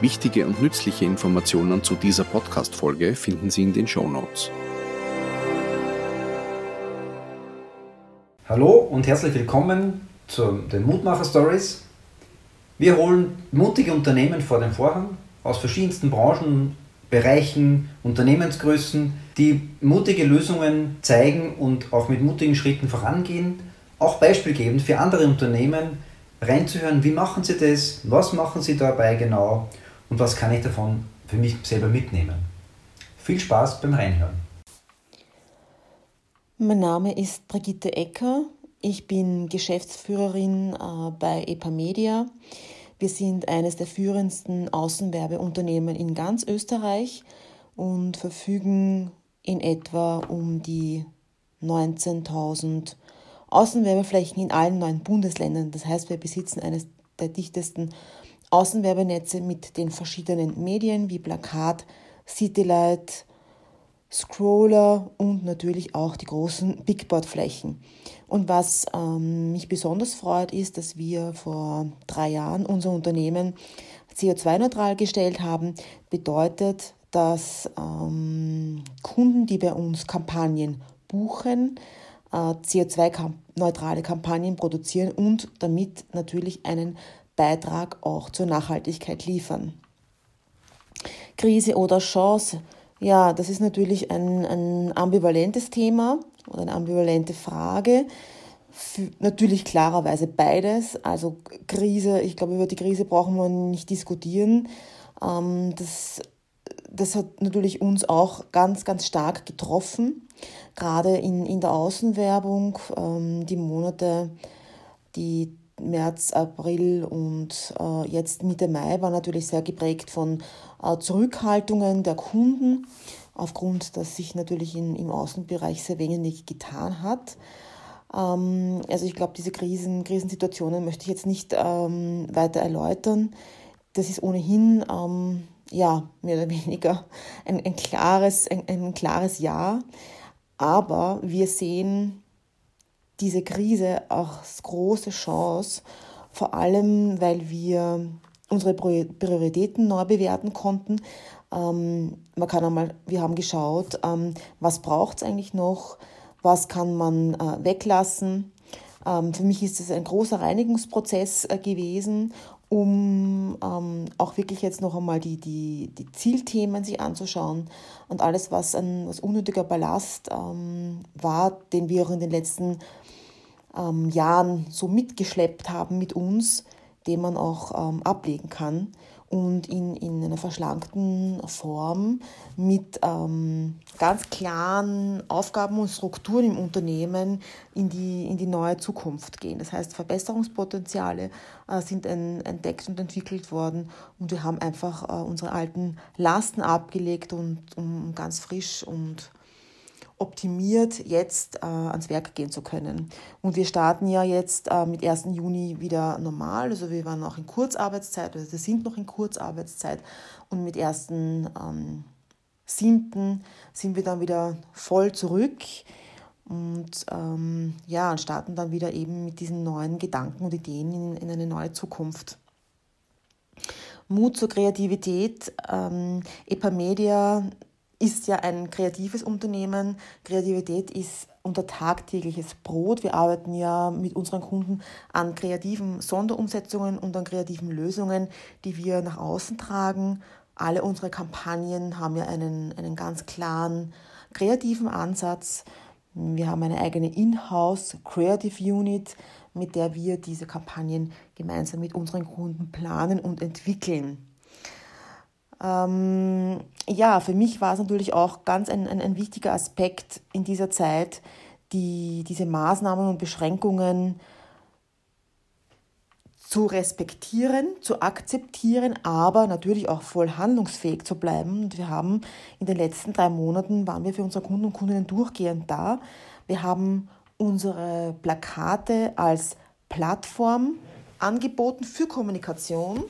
Wichtige und nützliche Informationen zu dieser Podcast-Folge finden Sie in den Show Notes. Hallo und herzlich willkommen zu den Mutmacher Stories. Wir holen mutige Unternehmen vor den Vorhang aus verschiedensten Branchen, Bereichen, Unternehmensgrößen, die mutige Lösungen zeigen und auch mit mutigen Schritten vorangehen, auch beispielgebend für andere Unternehmen reinzuhören, wie machen sie das, was machen sie dabei genau und was kann ich davon für mich selber mitnehmen. Viel Spaß beim Reinhören. Mein Name ist Brigitte Ecker. Ich bin Geschäftsführerin äh, bei EPA Media. Wir sind eines der führendsten Außenwerbeunternehmen in ganz Österreich und verfügen in etwa um die 19.000 Außenwerbeflächen in allen neun Bundesländern. Das heißt, wir besitzen eines der dichtesten Außenwerbernetze mit den verschiedenen Medien wie Plakat, Citylight, Scroller und natürlich auch die großen Bigboard-Flächen. Und was ähm, mich besonders freut, ist, dass wir vor drei Jahren unser Unternehmen CO2-neutral gestellt haben. Bedeutet, dass ähm, Kunden, die bei uns Kampagnen buchen, äh, CO2-neutrale Kampagnen produzieren und damit natürlich einen Beitrag auch zur Nachhaltigkeit liefern. Krise oder Chance? Ja, das ist natürlich ein, ein ambivalentes Thema oder eine ambivalente Frage. Für natürlich klarerweise beides. Also Krise, ich glaube, über die Krise brauchen wir nicht diskutieren. Ähm, das das hat natürlich uns auch ganz, ganz stark getroffen, gerade in, in der Außenwerbung. Ähm, die Monate, die März, April und äh, jetzt Mitte Mai waren natürlich sehr geprägt von äh, Zurückhaltungen der Kunden, aufgrund, dass sich natürlich in, im Außenbereich sehr wenig getan hat. Ähm, also ich glaube, diese Krisen, Krisensituationen möchte ich jetzt nicht ähm, weiter erläutern. Das ist ohnehin ähm, ja, mehr oder weniger ein, ein, klares, ein, ein klares Ja. Aber wir sehen diese Krise auch große Chance, vor allem weil wir unsere Prioritäten neu bewerten konnten. Ähm, man kann einmal, wir haben geschaut, ähm, was braucht es eigentlich noch, was kann man äh, weglassen. Ähm, für mich ist es ein großer Reinigungsprozess äh, gewesen um ähm, auch wirklich jetzt noch einmal die, die, die Zielthemen sich anzuschauen und alles, was ein was unnötiger Ballast ähm, war, den wir auch in den letzten ähm, Jahren so mitgeschleppt haben mit uns, den man auch ähm, ablegen kann und in, in einer verschlankten Form mit ähm, ganz klaren Aufgaben und Strukturen im Unternehmen in die, in die neue Zukunft gehen. Das heißt, Verbesserungspotenziale äh, sind entdeckt und entwickelt worden und wir haben einfach äh, unsere alten Lasten abgelegt und um ganz frisch und optimiert jetzt äh, ans Werk gehen zu können. Und wir starten ja jetzt äh, mit 1. Juni wieder normal. Also wir waren noch in Kurzarbeitszeit, also wir sind noch in Kurzarbeitszeit und mit 1. Ähm, 7. sind wir dann wieder voll zurück und ähm, ja, starten dann wieder eben mit diesen neuen Gedanken und Ideen in, in eine neue Zukunft. Mut zur Kreativität. Ähm, Epamedia ist ja ein kreatives Unternehmen. Kreativität ist unser tagtägliches Brot. Wir arbeiten ja mit unseren Kunden an kreativen Sonderumsetzungen und an kreativen Lösungen, die wir nach außen tragen. Alle unsere Kampagnen haben ja einen, einen ganz klaren kreativen Ansatz. Wir haben eine eigene In-house Creative Unit, mit der wir diese Kampagnen gemeinsam mit unseren Kunden planen und entwickeln. Ähm, ja, für mich war es natürlich auch ganz ein, ein, ein wichtiger Aspekt in dieser Zeit, die, diese Maßnahmen und Beschränkungen zu respektieren, zu akzeptieren, aber natürlich auch voll handlungsfähig zu bleiben. Und wir haben in den letzten drei Monaten waren wir für unsere Kunden und Kundinnen durchgehend da. Wir haben unsere Plakate als Plattform angeboten für Kommunikation,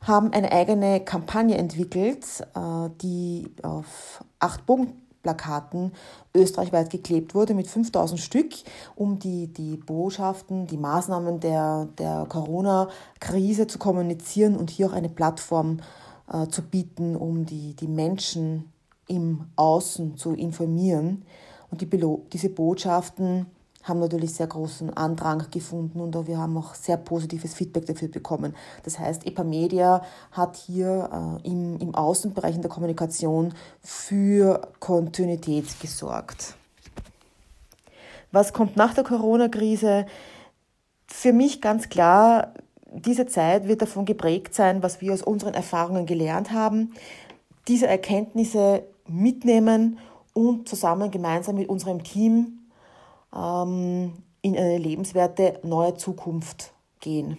haben eine eigene Kampagne entwickelt, äh, die auf acht Bogenplakaten österreichweit geklebt wurde mit 5000 Stück, um die, die Botschaften, die Maßnahmen der, der Corona-Krise zu kommunizieren und hier auch eine Plattform äh, zu bieten, um die, die Menschen im Außen zu informieren. Und die, diese Botschaften haben natürlich sehr großen Andrang gefunden und wir haben auch sehr positives Feedback dafür bekommen. Das heißt, EPA Media hat hier äh, im, im Außenbereich in der Kommunikation für Kontinuität gesorgt. Was kommt nach der Corona-Krise? Für mich ganz klar, diese Zeit wird davon geprägt sein, was wir aus unseren Erfahrungen gelernt haben, diese Erkenntnisse mitnehmen und zusammen gemeinsam mit unserem Team ähm, in eine lebenswerte neue Zukunft gehen.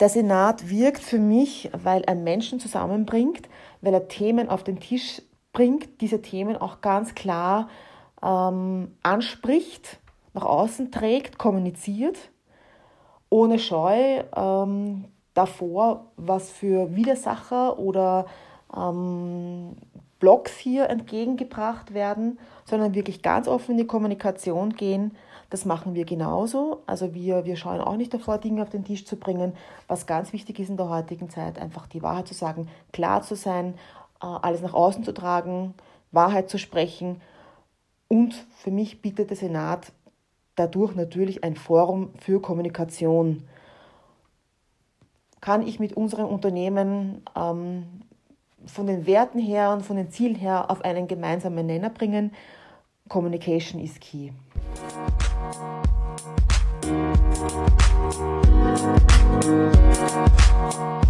Der Senat wirkt für mich, weil er Menschen zusammenbringt, weil er Themen auf den Tisch bringt, diese Themen auch ganz klar ähm, anspricht, nach außen trägt, kommuniziert, ohne Scheu ähm, davor, was für Widersacher oder ähm, Blogs hier entgegengebracht werden, sondern wirklich ganz offen in die Kommunikation gehen. Das machen wir genauso. Also wir, wir schauen auch nicht davor, Dinge auf den Tisch zu bringen. Was ganz wichtig ist in der heutigen Zeit, einfach die Wahrheit zu sagen, klar zu sein, äh, alles nach außen zu tragen, Wahrheit zu sprechen. Und für mich bietet der Senat dadurch natürlich ein Forum für Kommunikation. Kann ich mit unserem Unternehmen ähm, von den Werten her und von den Zielen her auf einen gemeinsamen Nenner bringen. Communication is key. Musik